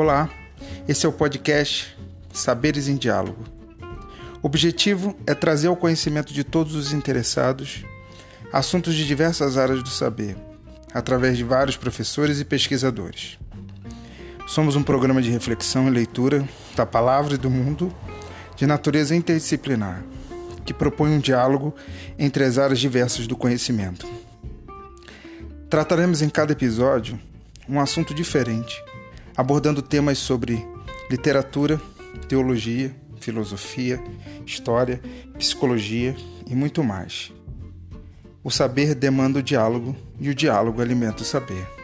Olá, esse é o podcast Saberes em Diálogo. O objetivo é trazer ao conhecimento de todos os interessados assuntos de diversas áreas do saber, através de vários professores e pesquisadores. Somos um programa de reflexão e leitura da palavra e do mundo de natureza interdisciplinar, que propõe um diálogo entre as áreas diversas do conhecimento. Trataremos em cada episódio um assunto diferente, abordando temas sobre literatura, teologia, filosofia, história, psicologia e muito mais. O saber demanda o diálogo e o diálogo alimenta o saber.